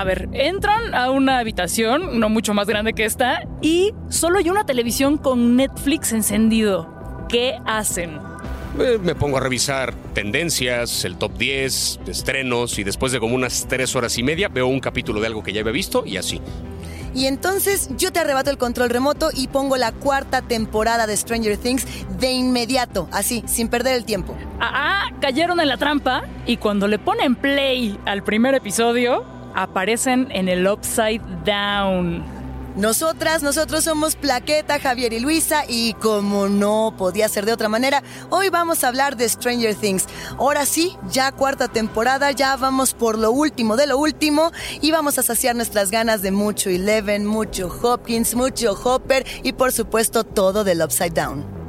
A ver, entran a una habitación, no mucho más grande que esta, y solo hay una televisión con Netflix encendido. ¿Qué hacen? Eh, Me pongo a revisar tendencias, el top 10, estrenos y después de como unas tres horas y media veo un capítulo de algo que ya había visto y así. Y entonces yo te arrebato el control remoto y pongo la cuarta temporada de Stranger Things de inmediato, así, sin perder el tiempo. Ah, ah, cayeron en la trampa y cuando le ponen play al primer episodio, aparecen en el Upside Down. Nosotras, nosotros somos Plaqueta, Javier y Luisa y como no podía ser de otra manera, hoy vamos a hablar de Stranger Things. Ahora sí, ya cuarta temporada, ya vamos por lo último de lo último y vamos a saciar nuestras ganas de mucho Eleven, mucho Hopkins, mucho Hopper y por supuesto todo del Upside Down.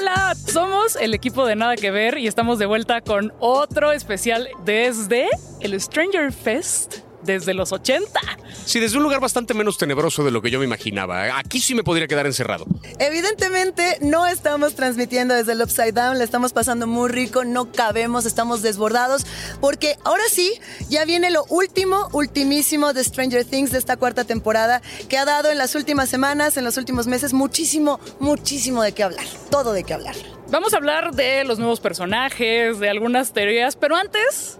Hola, somos el equipo de Nada que Ver y estamos de vuelta con otro especial desde el Stranger Fest desde los 80. Sí, desde un lugar bastante menos tenebroso de lo que yo me imaginaba. Aquí sí me podría quedar encerrado. Evidentemente no estamos transmitiendo desde el Upside Down, le estamos pasando muy rico, no cabemos, estamos desbordados, porque ahora sí, ya viene lo último, ultimísimo de Stranger Things de esta cuarta temporada, que ha dado en las últimas semanas, en los últimos meses, muchísimo, muchísimo de qué hablar, todo de qué hablar. Vamos a hablar de los nuevos personajes, de algunas teorías, pero antes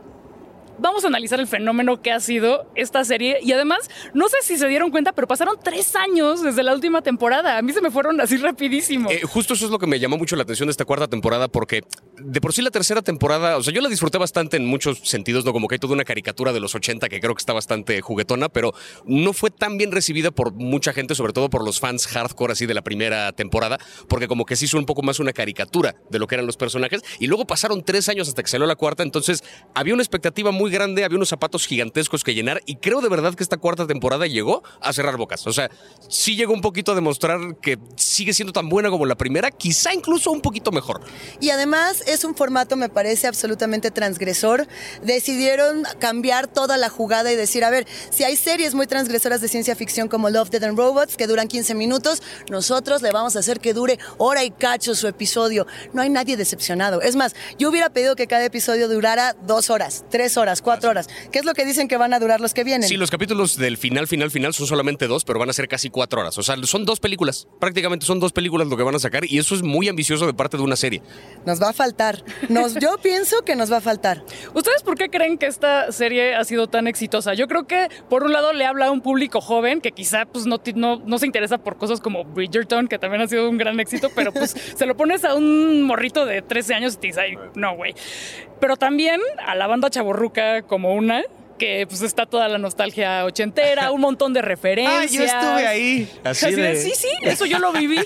vamos a analizar el fenómeno que ha sido esta serie. Y además, no sé si se dieron cuenta, pero pasaron tres años desde la última temporada. A mí se me fueron así rapidísimo. Eh, justo eso es lo que me llamó mucho la atención de esta cuarta temporada, porque de por sí la tercera temporada, o sea, yo la disfruté bastante en muchos sentidos, ¿no? Como que hay toda una caricatura de los 80 que creo que está bastante juguetona, pero no fue tan bien recibida por mucha gente, sobre todo por los fans hardcore así de la primera temporada, porque como que se hizo un poco más una caricatura de lo que eran los personajes. Y luego pasaron tres años hasta que salió la cuarta, entonces había una expectativa muy grande, había unos zapatos gigantescos que llenar y creo de verdad que esta cuarta temporada llegó a cerrar bocas. O sea, sí llegó un poquito a demostrar que sigue siendo tan buena como la primera, quizá incluso un poquito mejor. Y además es un formato, me parece, absolutamente transgresor. Decidieron cambiar toda la jugada y decir, a ver, si hay series muy transgresoras de ciencia ficción como Love, Dead and Robots, que duran 15 minutos, nosotros le vamos a hacer que dure hora y cacho su episodio. No hay nadie decepcionado. Es más, yo hubiera pedido que cada episodio durara dos horas, tres horas, cuatro horas. ¿Qué es lo que dicen que van a durar los que vienen? Sí, los capítulos del final, final, final son solamente dos, pero van a ser casi cuatro horas. O sea, son dos películas. Prácticamente son dos películas lo que van a sacar y eso es muy ambicioso de parte de una serie. Nos va a faltar. Nos, yo pienso que nos va a faltar. ¿Ustedes por qué creen que esta serie ha sido tan exitosa? Yo creo que por un lado le habla a un público joven que quizá pues, no, no, no se interesa por cosas como Bridgerton, que también ha sido un gran éxito, pero pues se lo pones a un morrito de 13 años y te dice, "Ay, no, güey. Pero también a la banda chaborruca como una que pues está toda la nostalgia ochentera, un montón de referencias. Así, Así de, de- sí, sí, eso yo lo viví.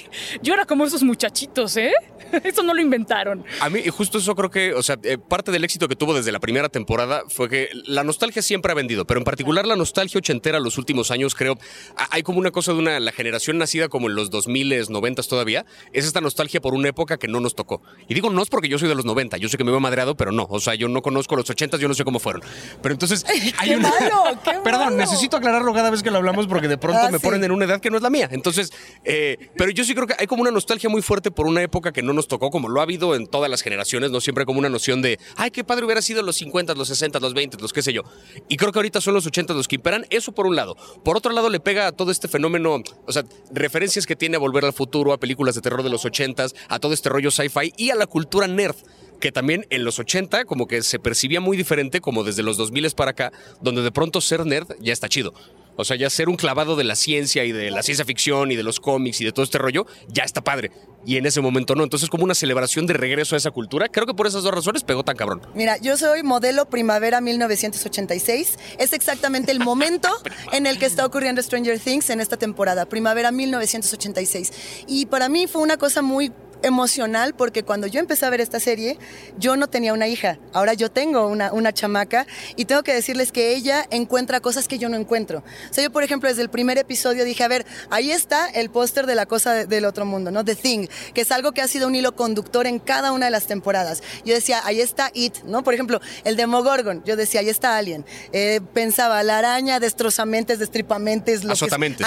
Yo era como esos muchachitos, ¿eh? Eso no lo inventaron. A mí, justo eso creo que, o sea, eh, parte del éxito que tuvo desde la primera temporada fue que la nostalgia siempre ha vendido, pero en particular la nostalgia ochentera los últimos años, creo, ha- hay como una cosa de una, la generación nacida como en los 2000, 90 todavía, es esta nostalgia por una época que no nos tocó. Y digo, no es porque yo soy de los 90, yo sé que me veo madreado, pero no, o sea, yo no conozco los 80, yo no sé cómo fueron. Pero entonces, hay ¡Qué una... malo! ¡Qué Perdón, malo! necesito aclararlo cada vez que lo hablamos porque de pronto Ah, me sí. ponen en una edad que no es la mía. Entonces, eh, pero yo sí creo que hay como una nostalgia muy fuerte por una época que no nos tocó, como lo ha habido en todas las generaciones, no siempre como una noción de, ay, qué padre hubiera sido los 50, los 60, los 20, los qué sé yo. Y creo que ahorita son los 80 los que imperan, eso por un lado. Por otro lado, le pega a todo este fenómeno, o sea, referencias que tiene a Volver al Futuro, a películas de terror de los 80, a todo este rollo sci-fi y a la cultura nerd que también en los 80 como que se percibía muy diferente como desde los 2000 para acá, donde de pronto ser nerd ya está chido. O sea, ya ser un clavado de la ciencia y de la ciencia ficción y de los cómics y de todo este rollo, ya está padre. Y en ese momento no. Entonces, como una celebración de regreso a esa cultura, creo que por esas dos razones pegó tan cabrón. Mira, yo soy modelo primavera 1986. Es exactamente el momento en el que está ocurriendo Stranger Things en esta temporada, primavera 1986. Y para mí fue una cosa muy emocional porque cuando yo empecé a ver esta serie, yo no tenía una hija. Ahora yo tengo una, una chamaca y tengo que decirles que ella encuentra cosas que yo no encuentro. O sea, yo, por ejemplo, desde el primer episodio dije, a ver, ahí está el póster de la cosa de- del otro mundo, ¿no? The Thing, que es algo que ha sido un hilo conductor en cada una de las temporadas. Yo decía, ahí está It, ¿no? Por ejemplo, el Demogorgon, yo decía, ahí está Alien. Eh, pensaba, la araña, destrozamentes, destripamentes, lo que- Azotamentes,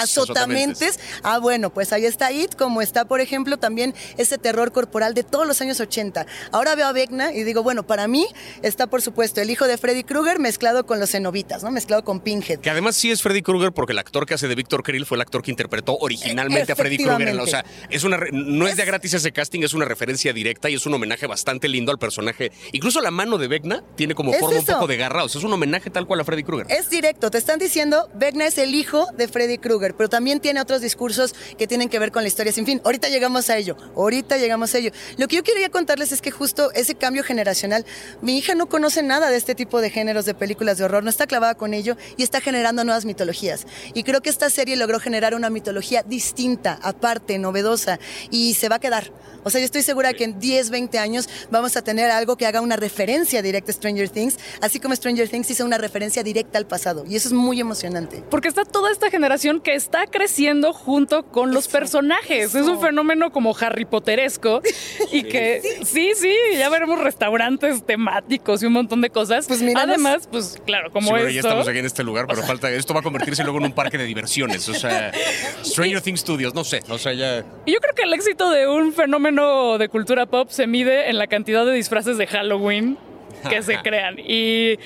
azotamentes. Ah, bueno, pues ahí está It, como está, por ejemplo, también ese terror corporal de todos los años 80. Ahora veo a Vecna y digo, bueno, para mí está, por supuesto, el hijo de Freddy Krueger mezclado con los cenobitas, ¿no? Mezclado con Pinhead. Que además sí es Freddy Krueger porque el actor que hace de Víctor Krill fue el actor que interpretó originalmente a Freddy Krueger. O sea, es una no es de gratis ese casting, es una referencia directa y es un homenaje bastante lindo al personaje. Incluso la mano de Vecna tiene como Es forma eso. un poco de garra. O sea, es un homenaje tal cual a Freddy Krueger. Es directo, te están diciendo, Vecna es el hijo de Freddy Krueger, pero también tiene otros discursos que tienen que ver con la historia sin fin. Ahorita llegamos a ello, ahorita llegamos a ello. Lo que yo quería contarles es que justo ese cambio generacional, mi hija no conoce nada de este tipo de géneros de películas de horror, no está clavada con ello y está generando nuevas mitologías. Y creo que esta serie logró generar una mitología distinta, aparte, novedosa, y se va a quedar. O sea, yo estoy segura que en 10, 20 años vamos a tener algo que haga una referencia directa a Stranger Things, así como Stranger Things hizo una referencia directa al pasado. Y eso es muy emocionante. Porque está toda esta generación que está creciendo junto con los personajes. Es un fenómeno como Harry Y que sí, sí, ya veremos restaurantes temáticos y un montón de cosas. Pues. Además, pues claro, como Sí, bueno, esto. ya estamos aquí en este lugar, pero falta. Esto va a convertirse luego en un parque de diversiones. O sea, Stranger Things Studios, no sé. O sea, ya. Y yo creo que el éxito de un fenómeno de cultura pop se mide en la cantidad de disfraces de Halloween que se crean. Y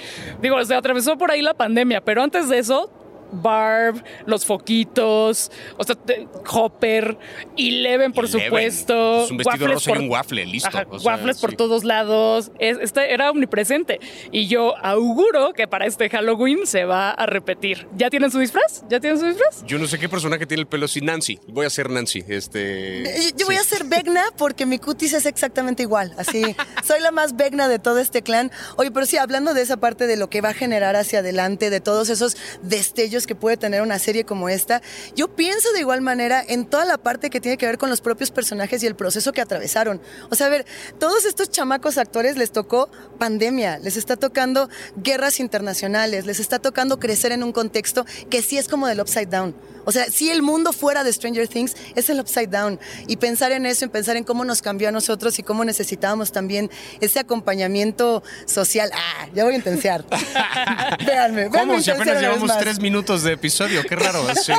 digo, se atravesó por ahí la pandemia, pero antes de eso, Barb, los foquitos, o sea, te- Hopper, Eleven, por Eleven. supuesto. Es un vestido waffles rosa y un waffle, listo. Ajá, O sea, waffles por sí. todos lados. Es- este era omnipresente. Y yo auguro que para este Halloween se va a repetir. ¿Ya tienen su disfraz? ¿Ya tienen su disfraz? Yo no sé qué personaje tiene el pelo así. Nancy. Voy a ser Nancy. Este. Eh, Yo voy sí. a ser Vecna porque mi cutis es exactamente igual. Así, soy la más Vecna de todo este clan. Oye, pero sí, hablando de esa parte de lo que va a generar hacia adelante, de todos esos destellos que puede tener una serie como esta, yo pienso de igual manera en toda la parte que tiene que ver con los propios personajes y el proceso que atravesaron. O sea, a ver, todos estos chamacos actores les tocó pandemia, les está tocando guerras internacionales, les está tocando crecer en un contexto que sí es como del upside down. O sea, si el mundo fuera de Stranger Things es el upside down. Y pensar en eso, y pensar en cómo nos cambió a nosotros y cómo necesitábamos también ese acompañamiento social. Ah, ya voy a intensiar. véanme, véanme ¿Cómo? Si apenas llevamos más. tres minutos de episodio. Qué raro. Sí.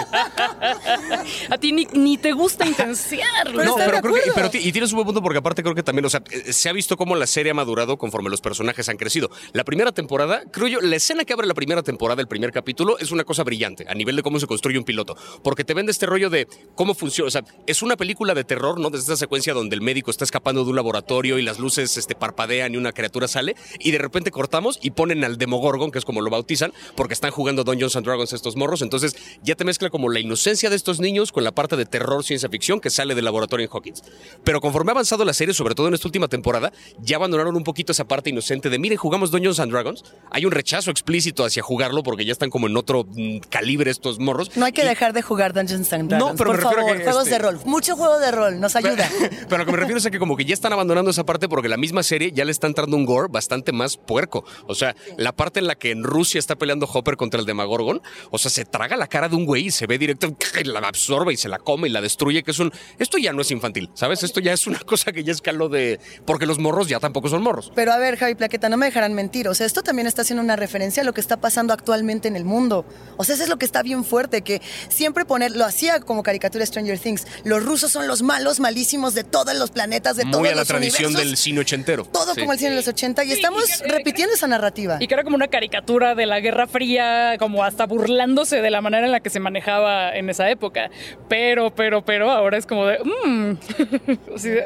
A ti ni, ni te gusta intensiar. No, pero creo que, pero y tienes un buen punto porque aparte creo que también, o sea, eh, se ha visto cómo la serie ha madurado conforme los personajes han crecido. La primera temporada, creo yo, la escena que abre la primera temporada, el primer capítulo, es una cosa brillante a nivel de cómo se construye un piloto, porque te vende este rollo de cómo funciona, o sea, es una película de terror, ¿no? Desde esta secuencia donde el médico está escapando de un laboratorio y las luces este, parpadean y una criatura sale y de repente cortamos y ponen al Demogorgon, que es como lo bautizan, porque están jugando Dungeons and Dragons estos morros, entonces ya te mezcla como la inocencia de estos niños con la parte de terror, ciencia ficción que sale del laboratorio en Hawkins. Pero conforme ha avanzado la serie, sobre todo en esta última temporada, ya abandonaron un poquito esa parte inocente de, miren, jugamos Dungeons and Dragons. Hay un rechazo explícito hacia jugarlo porque ya están como en otro mm, calibre estos morros. No hay que Y- dejar de jugar Dungeons and Dragons. No, pero me por a favor, que, juegos este- de rol. Mucho juego de rol, nos ayuda. Pero lo que me refiero es a que como que ya están abandonando esa parte porque la misma serie ya le está entrando un gore bastante más puerco. O sea, la parte en la que en Rusia está peleando Hopper contra el Demagorgon, o sea, se traga la cara de un güey y se ve directo, y la absorbe y se la come y la destruye, que es un... Esto ya no es infantil, ¿sabes? Esto ya es una cosa que ya escaló de... Porque los morros ya tampoco son morros. Pero a ver, Javi Plaqueta, no me dejarán mentir. O sea, esto también está haciendo una referencia a lo que está pasando actualmente en el mundo. O sea, eso es lo que está bien fuerte, que siempre poner, lo hacía como caricatura Stranger Things. Los rusos son los malos, malísimos de todos los planetas, de todos Muy a la los tradición universos. del cine ochentero. Todo Sí. como el cine de los 80. Y Sí, estamos y que- repitiendo esa narrativa. Y que era como una caricatura de la Guerra Fría, como hasta burlándose de la manera en la que se manejaba en esa época. Pero, pero, pero, ahora es como de. mm. De,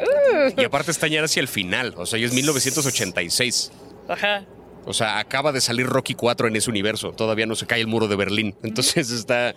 "Uh". Y aparte está ya hacia el final, o sea, ya es 1986. Ajá. O sea, acaba de salir Rocky 4 en ese universo. Todavía no se cae el muro de Berlín. Entonces está.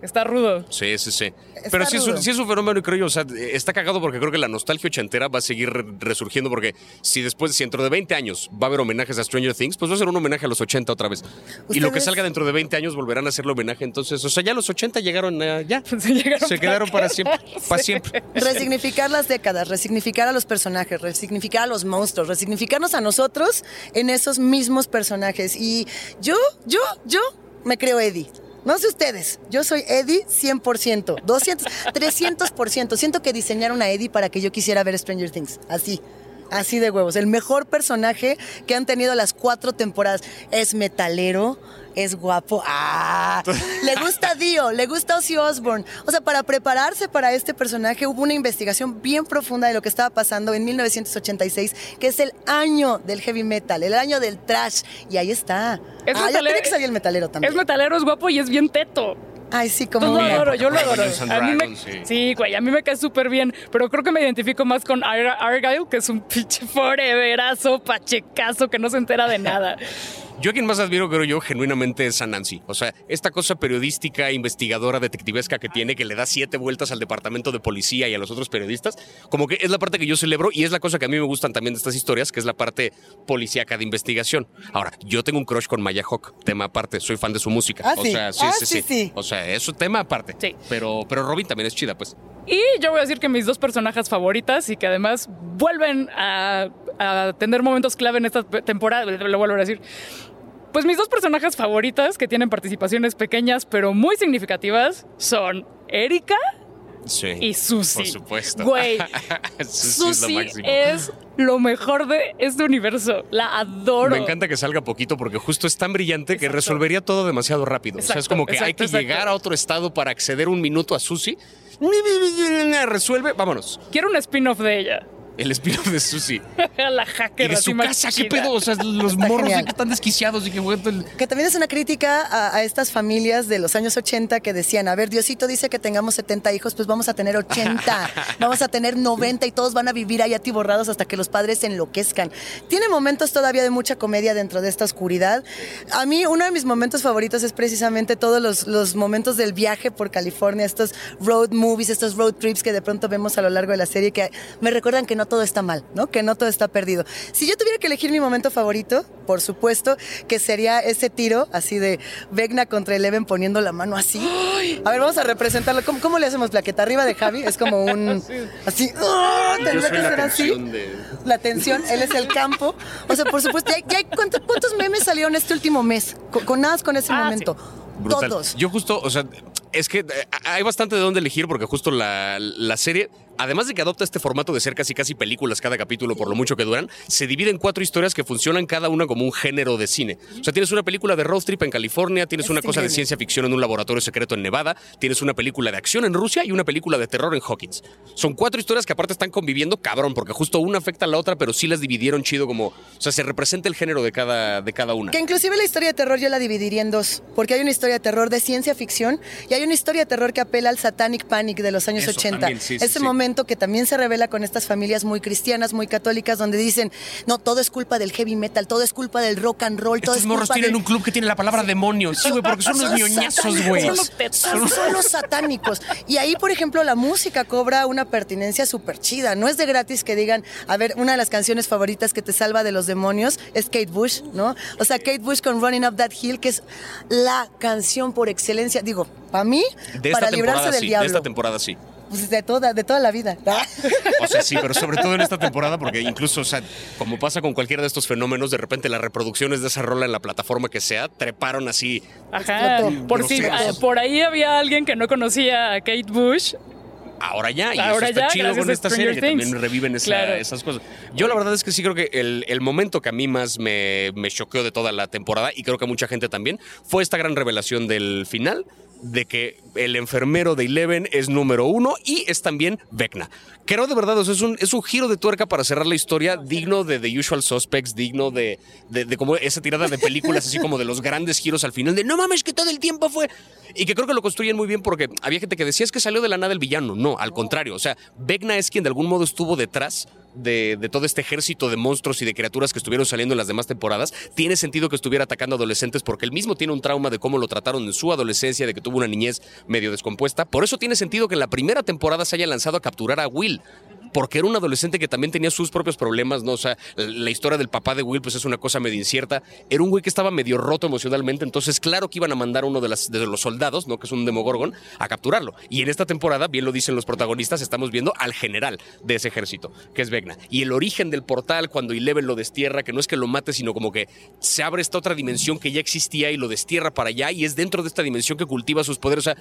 Está rudo. Sí, sí, sí. Está Pero sí es, un, sí es un fenómeno, creo yo. O sea, está cagado porque creo que la nostalgia ochentera va a seguir re- resurgiendo. Porque si después, si dentro de 20 años va a haber homenajes a Stranger Things, pues va a ser un homenaje a los 80 otra vez. Y lo que salga dentro de 20 años volverán a hacerle homenaje. Entonces, o sea, ya los 80 llegaron a- ya. Se, llegaron Se quedaron para siempre. Para siempre. Resignificar las décadas, resignificar a los personajes, resignificar a los monstruos, resignificarnos a nosotros en esos mismos personajes. Y yo, yo, yo me creo Eddie. No sé ustedes, yo soy Eddie 100%, 200, 300%. Siento que diseñaron a Eddie para que yo quisiera ver Stranger Things. Así, así de huevos. El mejor personaje que han tenido las cuatro temporadas. Es metalero, es guapo. ¡Ah! Le gusta Dio, le gusta Ozzy Osbourne. O sea, para prepararse para este personaje hubo una investigación bien profunda de lo que estaba pasando en 1986, que es el año del heavy metal, el año del trash. Y ahí está. Es ah, ya metalero- tenía que salir el metalero también. Es metalero, es guapo y es bien teto. Ay, sí, como Pues lo adoro, yo lo adoro. A mí me, sí, güey, a mí me cae súper bien, pero creo que me identifico más con Ar- Argyle, que es un pinche foreverazo, pachecazo, que no se entera de nada. Yo a quien más admiro, creo yo, genuinamente es a Nancy. O sea, esta cosa periodística, investigadora, detectivesca que tiene, que le da siete vueltas al departamento de policía y a los otros periodistas, como que es la parte que yo celebro y es la cosa que a mí me gustan también de estas historias, que es la parte policíaca de investigación. Ahora, yo tengo un crush con Maya Hawk, tema aparte, soy fan de su música. Ah, o sí. sea, sí, Ah, sí, sí, sí, sí. O sea, es un tema aparte. Sí. Pero, pero Robin también es chida, pues. Y yo voy a decir que mis dos personajes favoritas y que además vuelven a, a tener momentos clave en esta temporada, lo vuelvo a decir. Pues mis dos personajes favoritas que tienen participaciones pequeñas pero muy significativas son Erika Sí. y Susie. Por supuesto. Güey, Susie es es lo mejor de este universo. La adoro. Me encanta que salga poquito porque justo es tan brillante que Exacto. resolvería todo demasiado rápido. o sea, es Exacto, como que hay exacto, que exacto. llegar a otro estado para acceder un minuto a Susi. Resuelve, vámonos. Quiero un spin-off de ella. El espíritu de Susi. la hacker Y de su casa, qué pedo. O sea, los Está morros que están desquiciados y que todo el- Que también es una crítica a, a estas familias de los años 80 que decían, a ver, Diosito dice que tengamos 70 hijos, pues vamos a tener 80, vamos a tener 90 y todos van a vivir ahí atiborrados hasta que los padres se enloquezcan. Tiene momentos todavía de mucha comedia dentro de esta oscuridad. A mí uno de mis momentos favoritos es precisamente todos los, los momentos del viaje por California, estos road movies, estos road trips que de pronto vemos a lo largo de la serie que me recuerdan que no todo está mal, ¿no? Que no todo está perdido. Si yo tuviera que elegir mi momento favorito, por supuesto, que sería ese tiro así de Vecna contra Eleven poniendo la mano así. A ver, vamos a representarlo. ¿Cómo, cómo le hacemos plaqueta? Arriba de Javi es como un así. Yo Tendría que la ser así. tensión de- La tensión, él es el campo. O sea, por supuesto, ya, ya hay- ¿cuántos, cuántos memes salieron este último mes? Con, con nada más con ese Ah, momento. Brutal. Todos. Yo justo, o sea, es que eh, hay bastante de dónde elegir porque justo la, la serie, además de que adopta este formato de ser casi casi películas cada capítulo por lo mucho que duran, se divide en cuatro historias que funcionan cada una como un género de cine. O sea, tienes una película de road trip en California, tienes Es una cosa de ciencia ficción en un laboratorio secreto en Nevada, tienes una película de acción en Rusia y una película de terror en Hawkins. Son cuatro historias que aparte están conviviendo cabrón porque justo una afecta a la otra, pero sí las dividieron chido como, o sea, se representa el género de cada, de cada una. Que inclusive la historia de terror yo la dividiría en dos, porque hay una historia de terror de ciencia ficción y hay una historia de terror que apela al satanic panic de los años Eso 80. también, sí, sí, Ese sí. momento que también se revela con estas familias muy cristianas, muy católicas, donde dicen, no, todo es culpa del heavy metal, todo es culpa del rock and roll, todo Estos es morros culpa tienen del- un club que tiene la palabra demonio. Sí, güey, porque son unos ñoñazos, güey. Son los tetazos, son los satánicos. Y ahí, por ejemplo, la música cobra una pertinencia súper chida. No es de gratis que digan, a ver, una de las canciones favoritas que te salva de los demonios es Kate Bush, ¿no? O sea, Kate Bush con Running Up That Hill, que es la canción por excelencia. Digo, para mí, De esta para librarse temporada del sí, de diablo. esta temporada sí. Pues de toda, de toda la vida. O sea, sí, pero sobre todo en esta temporada, porque incluso, o sea, como pasa con cualquiera de estos fenómenos, de repente las reproducciones de esa rola en la plataforma que sea, treparon así. Ajá. Por, si, por ahí había alguien que no conocía a Kate Bush. Ahora ya, y Ahora eso está ya, chido con esta serie, que también reviven esa- Claro. esas cosas. Yo la verdad es que sí creo que el, el momento que a mí más me, me choqueó de toda la temporada, y creo que a mucha gente también, fue esta gran revelación del final, de que el enfermero de Eleven es número uno y es también Vecna. Creo de verdad, o es un, es un giro de tuerca para cerrar la historia digno de The Usual Suspects, digno de, de, de como esa tirada de películas, así como de los grandes giros al final, de no mames, que todo el tiempo fue. Y que creo que lo construyen muy bien porque había gente que decía es que salió de la nada el villano. No, al contrario. O sea, Vecna es quien de algún modo estuvo detrás de, todo este ejército de monstruos y de criaturas que estuvieron saliendo en las demás temporadas, tiene sentido que estuviera atacando adolescentes porque él mismo tiene un trauma de cómo lo trataron en su adolescencia, de que tuvo una niñez medio descompuesta. Por eso tiene sentido que en la primera temporada se haya lanzado a capturar a Will porque era un adolescente que también tenía sus propios problemas, ¿no? O sea, la historia del papá de Will, pues es una cosa medio incierta. Era un güey que estaba medio roto emocionalmente, entonces, claro que iban a mandar a uno de, los soldados, ¿no? Que es un Demogorgon, a capturarlo. Y en esta temporada, bien lo dicen los protagonistas, estamos viendo al general de ese ejército, que es Vecna. Y el origen del portal, cuando Eleven lo destierra, que no es que lo mate, sino como que se abre esta otra dimensión que ya existía y lo destierra para allá, y es dentro de esta dimensión que cultiva sus poderes. O sea,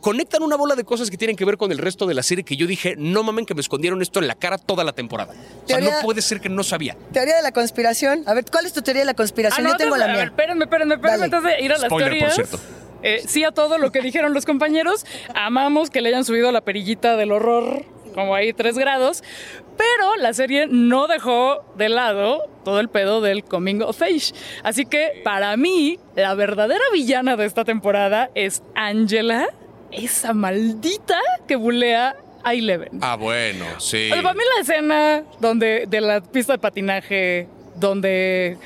conectan una bola de cosas que tienen que ver con el resto de la serie que yo dije, no mamen que me escondieron esto en la cara toda la temporada. O sea, no puede ser que no sabía. Teoría de la conspiración. A ver, ¿cuál es tu teoría de la conspiración? Ah, no, Yo tengo la a mía. ver, espérenme, espérenme, espérenme Dale. antes de ir a las Spoiler, por teorías. cierto. Eh, sí a todo lo que dijeron los compañeros. Amamos que le hayan subido la perillita del horror, como ahí tres grados. Pero la serie no dejó de lado todo el pedo del coming of age. Así que para mí, la verdadera villana de esta temporada es Angela, esa maldita que bulea a Eleven. Ah, bueno, sí. O sea, para mí la escena donde de la pista de patinaje, donde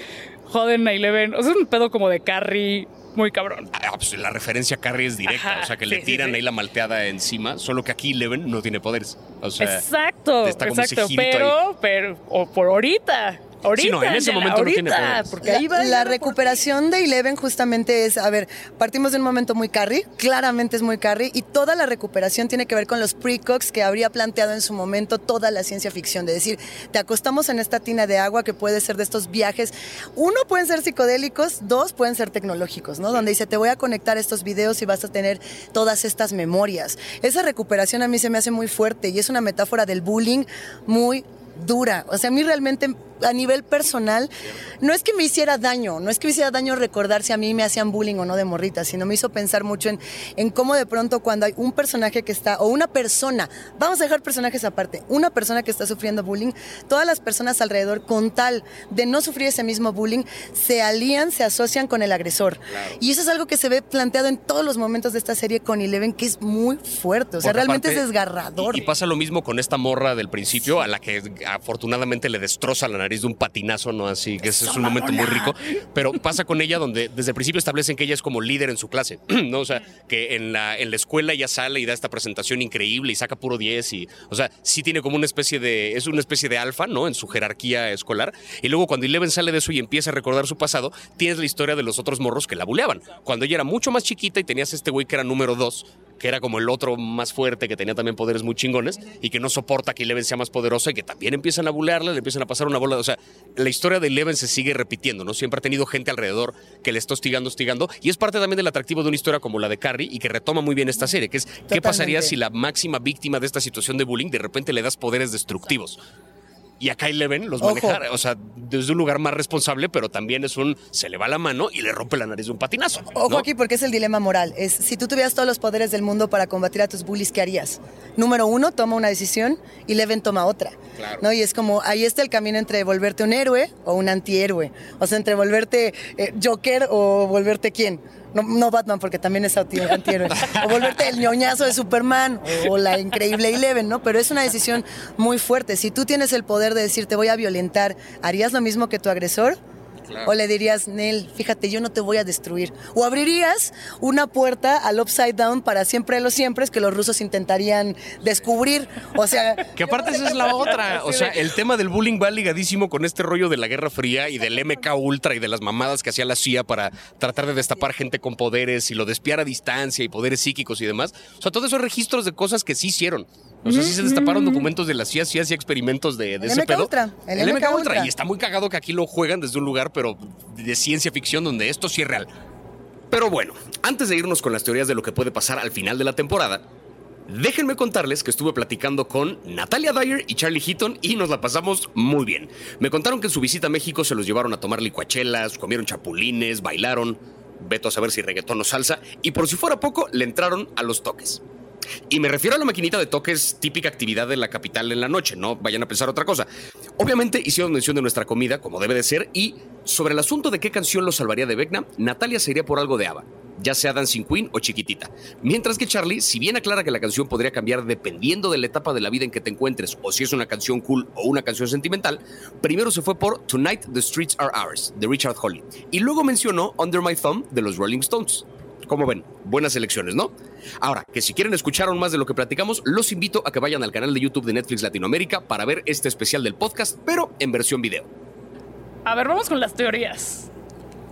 joden a Eleven, o sea, es un pedo como de Carrie muy cabrón. Ah, pues la referencia a Carrie es directa, Ajá, o sea que sí, le tiran sí. ahí la malteada encima, solo que aquí Eleven no tiene poderes. O sea, exacto, está como exacto, pero, pero, o por ahorita. Ahorita, Sí, no, en ese Angela, momento no tiene ahorita, poderes. porque La, ahí va la recuperación de Eleven justamente es, a ver, partimos de un momento muy Carrie, claramente es muy Carrie, y toda la recuperación tiene que ver con los precox que habría planteado en su momento toda la ciencia ficción, de decir, te acostamos en esta tina de agua que puede ser de estos viajes, uno pueden ser psicodélicos, dos pueden ser tecnológicos, ¿no? Donde dice, te voy a conectar estos videos y vas a tener todas estas memorias. Esa recuperación a mí se me hace muy fuerte y es una metáfora del bullying muy dura. O sea, a mí realmente a nivel personal, no es que me hiciera daño, no es que me hiciera daño recordar si a mí me hacían bullying o no de morrita, sino me hizo pensar mucho en, en cómo de pronto cuando hay un personaje que está, o una persona, vamos a dejar personajes aparte, una persona que está sufriendo bullying, todas las personas alrededor, con tal de no sufrir ese mismo bullying, se alían, se asocian con el agresor. Y eso es algo que se ve planteado en todos los momentos de esta serie con Eleven, que es muy fuerte, o sea, Porque realmente aparte- es desgarrador. Y, y pasa lo mismo con esta morra del principio, a la que afortunadamente le destroza la nariz de un patinazo, ¿no? Así que ese es un momento muy rico. Pero pasa con ella donde desde el principio establecen que ella es como líder en su clase, ¿no? O sea, que en la, en la escuela ella sale y da esta presentación increíble y saca puro 10 y, o sea, sí tiene como una especie de, es una especie de alfa, ¿no? En su jerarquía escolar. Y luego cuando Eleven sale de eso y empieza a recordar su pasado, tienes la historia de los otros morros que la buleaban. Cuando ella era mucho más chiquita y tenías este güey que era número 2, que era como el otro más fuerte, que tenía también poderes muy chingones y que no soporta que Eleven sea más poderosa y que también empiezan a bulearla, le empiezan a pasar una bola. O sea, la historia de Eleven se sigue repitiendo, ¿no? Siempre ha tenido gente alrededor que le está hostigando, hostigando. Y es parte también del atractivo de una historia como la de Carrie y que retoma muy bien esta serie, que es qué pasaría si la máxima víctima de esta situación de bullying de repente le das poderes destructivos. Y acá Eleven los Ojo. maneja, o sea, desde un lugar más responsable, pero también es un se le va la mano y le rompe la nariz de un patinazo. Ojo ¿no? aquí porque es el dilema moral. Es si tú tuvieras todos los poderes del mundo para combatir a tus bullies, ¿qué harías? Número uno, toma una decisión y Leven toma otra. Claro. ¿no? Y es como, ahí está el camino entre volverte un héroe o un antihéroe. O sea, entre volverte eh, Joker o volverte quién. No, no Batman, porque también es anti- antihéroe. O volverte el ñoñazo de Superman o la increíble Eleven, ¿no? Pero es una decisión muy fuerte. Si tú tienes el poder de decir te voy a violentar, ¿harías lo mismo que tu agresor? O le dirías, Nel, fíjate, yo no te voy a destruir. O abrirías una puerta al Upside Down para siempre de los siempre que los rusos intentarían descubrir. O sea, Que aparte esa es la otra. O sea, el tema del bullying va ligadísimo con este rollo de la Guerra Fría y del MK Ultra y de las mamadas que hacía la CIA para tratar de destapar gente con poderes y lo de espiar a distancia y poderes psíquicos y demás. O sea, todos esos registros de cosas que sí hicieron. O sea, sí se destaparon documentos de la CIA, sí hacía experimentos de, de El ese MK pedo. Ultra, el MK Ultra. Y está muy cagado que aquí lo juegan desde un lugar, pero de ciencia ficción, donde esto sí es real. Pero bueno, antes de irnos con las teorías de lo que puede pasar al final de la temporada, déjenme contarles que estuve platicando con Natalia Dyer y Charlie Heaton y nos la pasamos muy bien. Me contaron que en su visita a México se los llevaron a tomar licuachelas, comieron chapulines, bailaron, veto a saber si reggaetón o salsa, y por si fuera poco, le entraron a los toques. Y me refiero a la maquinita de toques, típica actividad de la capital en la noche, no vayan a pensar otra cosa. Obviamente hicieron mención de nuestra comida, como debe de ser, y sobre el asunto de qué canción lo salvaría de Vecna, Natalia se iría por algo de ABBA. ya sea Dancing Queen o Chiquitita. Mientras que Charlie, si bien aclara que la canción podría cambiar dependiendo de la etapa de la vida en que te encuentres o si es una canción cool o una canción sentimental, primero se fue por Tonight the Streets Are Ours de Richard Holly y luego mencionó Under My Thumb de los Rolling Stones. Como ven, buenas elecciones, ¿no? Ahora, que si quieren escuchar aún más de lo que platicamos, los invito a que vayan al canal de YouTube de Netflix Latinoamérica para ver este especial del podcast, pero en versión video. A ver, vamos con las teorías.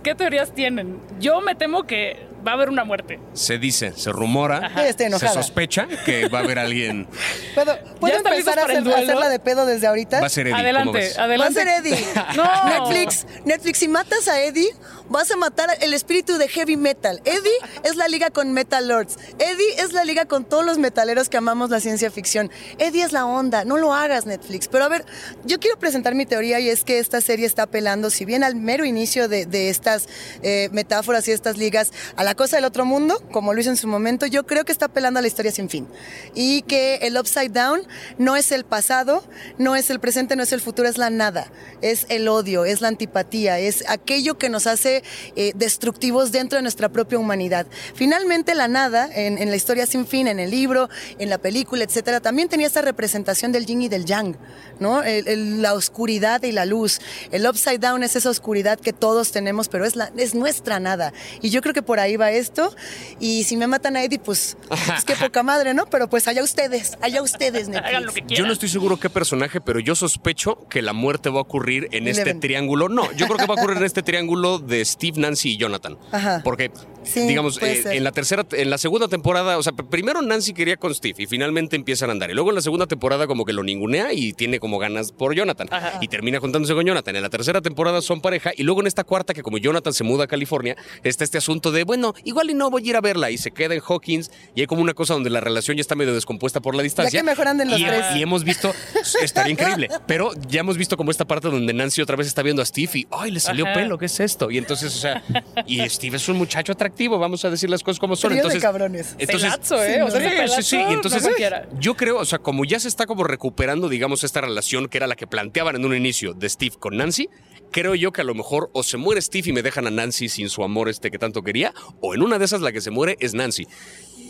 ¿Qué teorías tienen? Yo me temo que va a haber una muerte. Se dice, se rumora, se sospecha que va a haber alguien. ¿Puedo, ¿puedo empezar a, hacer, hacerla de pedo desde ahorita? Va a ser Eddie. ¿cómo adelante, ves? Va a adelante. ser Eddie. No. Netflix, Netflix, si matas a Eddie, vas a matar el espíritu de heavy metal. Eddie es la liga con Metal Lords. Eddie es la liga con todos los metaleros que amamos la ciencia ficción. Eddie es la onda. No lo hagas, Netflix. Pero a ver, yo quiero presentar mi teoría y es que esta serie está apelando, si bien al mero inicio de, de estas eh, metáforas y estas ligas, a la cosa del otro mundo, como lo hizo en su momento, yo creo que está apelando a la historia sin fin. Y que el Upside Down no es el pasado, no es el presente, no es el futuro, es la nada. Es el odio, es la antipatía, es aquello que nos hace eh, destructivos dentro de nuestra propia humanidad. Finalmente, la nada, en, en la historia sin fin, en el libro, en la película, etcétera, también tenía esta representación del yin y del yang, ¿no? El- el- la oscuridad y la luz. El Upside Down es esa oscuridad que todos tenemos, pero es, la, es nuestra nada. Y yo creo que por ahí va esto. Y si me matan a Eddie, pues, es que poca madre, ¿no? Pero pues allá ustedes, allá ustedes, Netflix. Hagan lo que quieran. Yo no estoy seguro qué personaje, pero yo sospecho que la muerte va a ocurrir en este triángulo. No, yo creo que va a ocurrir en este triángulo de Steve, Nancy y Jonathan. Ajá. Porque, Sí, digamos, puede eh, ser. en la tercera, en la segunda temporada, o sea, pr- primero Nancy quería con Steve y finalmente empiezan a andar. Y luego en la segunda temporada como que lo ningunea y tiene como ganas por Jonathan. Ajá. Y termina juntándose con Jonathan. En la tercera temporada son pareja y luego en esta cuarta, que como Jonathan se muda a California, está este asunto de, bueno, igual y no voy a ir a verla y se queda en Hawkins y hay como una cosa donde la relación ya está medio descompuesta por la distancia. que mejor anden los y, tres. y hemos visto, estaría increíble, pero ya hemos visto como esta parte donde Nancy otra vez está viendo a Steve y, ay, le salió Ajá. pelo, ¿qué es esto? Y entonces, o sea, y Steve es un muchacho atractivo, vamos a decir las cosas como son. Trío de Entonces, cabrones. entonces Pelazo, ¿eh? O sea, Sí, sí, entonces, no yo creo, o sea, como ya se está como recuperando, digamos, esta relación que era la que planteaban en un inicio de Steve con Nancy, creo yo que a lo mejor o se muere Steve y me dejan a Nancy sin su amor este que tanto quería, o en una de esas la que se muere es Nancy.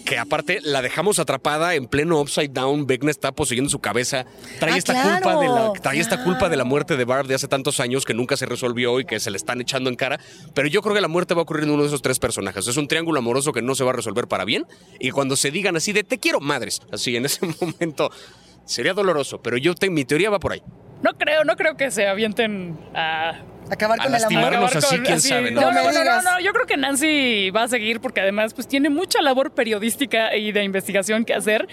Que aparte la dejamos atrapada en pleno upside down, Vecna está poseyendo su cabeza, trae Ah, esta claro, culpa de la trae esta culpa de la muerte de Barb de hace tantos años que nunca se resolvió y que se le están echando en cara, pero yo creo que la muerte va a ocurrir en uno de esos tres personajes. Es un triángulo amoroso que no se va a resolver para bien. Y cuando se digan así de te quiero madres, así en ese momento sería doloroso, pero yo te- mi teoría va por ahí. No creo, no creo que se avienten a Acabar A con el amor. lastimarnos así, con- quién sabe, ¿no? No, No me no, no, yo creo que Nancy va a seguir porque además pues tiene mucha labor periodística y de investigación que hacer.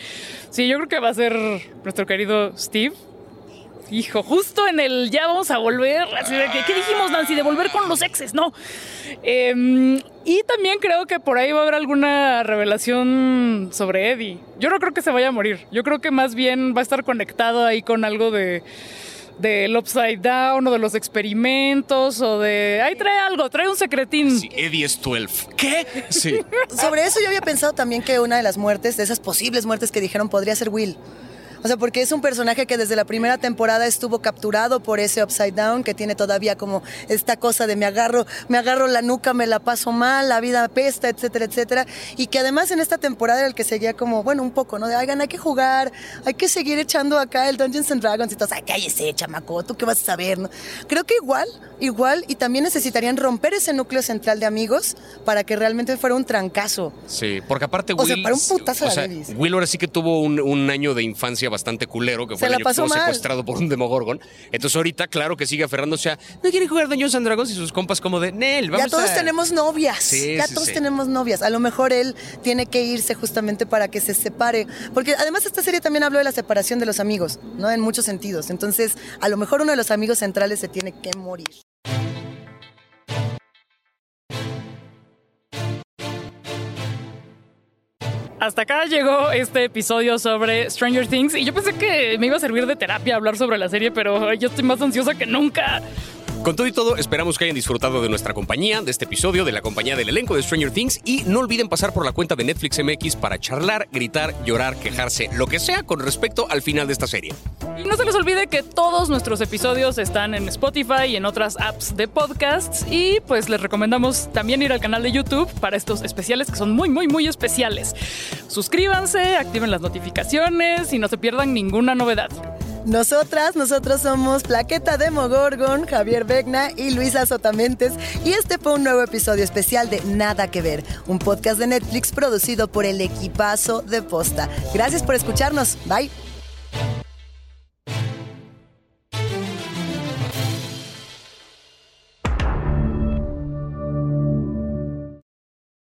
Sí, yo creo que va a ser nuestro querido Steve. Hijo, justo en el ya vamos a volver. Así de que, ¿Qué dijimos, Nancy? De volver con los exes, no. Eh, y también creo que por ahí va a haber alguna revelación sobre Eddie. Yo no creo que se vaya a morir. Yo creo que más bien va a estar conectado ahí con algo de del Upside Down o de los experimentos o de... Ahí trae algo, trae un secretín. Sí, Eddie es 12. ¿Qué? Sí. Sobre eso yo había pensado también que una de las muertes, de esas posibles muertes que dijeron, podría ser Will. O sea, porque es un personaje que desde la primera temporada estuvo capturado por ese Upside Down, que tiene todavía como esta cosa de me agarro, me agarro la nuca, me la paso mal, la vida pesta, etcétera, etcétera. Y que además en esta temporada era el que seguía como, bueno, un poco, ¿no? De, oigan, hay que jugar, hay que seguir echando acá el Dungeons and Dragons y todos, ay, cállese, chamaco, ¿tú qué vas a saber? no?". Creo que igual, igual, y también necesitarían romper ese núcleo central de amigos para que realmente fuera un trancazo. Sí, porque aparte O sea, Will. para un putazo o la sea. Will ahora sí que tuvo un, un año de infancia bastante culero, que fue el año que secuestrado por un demogorgon. Entonces ahorita, claro que sigue aferrándose a. No quiere jugar Dungeons and Dragons y sus compas como de. Nel, vamos ya todos a-". tenemos novias. Sí, ya sí, todos sí. tenemos novias. A lo mejor él tiene que irse justamente para que se separe. Porque además esta serie también habló de la separación de los amigos, ¿no? En muchos sentidos. Entonces, a lo mejor uno de los amigos centrales se tiene que morir. Hasta acá llegó este episodio sobre Stranger Things y yo pensé que me iba a servir de terapia hablar sobre la serie, pero yo estoy más ansiosa que nunca. Con todo y todo, esperamos que hayan disfrutado de nuestra compañía, de este episodio, de la compañía del elenco de Stranger Things y no olviden pasar por la cuenta de Netflix MX para charlar, gritar, llorar, quejarse, lo que sea con respecto al final de esta serie. Y no se les olvide que todos nuestros episodios están en Spotify y en otras apps de podcasts y pues les recomendamos también ir al canal de YouTube para estos especiales que son muy, muy, muy especiales. Suscríbanse, activen las notificaciones y no se pierdan ninguna novedad. Nosotras, nosotros somos Plaqueta de Mogorgon, Javier Begna y Luisa Sotamentes. Y este fue un nuevo episodio especial de Nada que Ver, un podcast de Netflix producido por el equipazo de Posta. Gracias por escucharnos. Bye.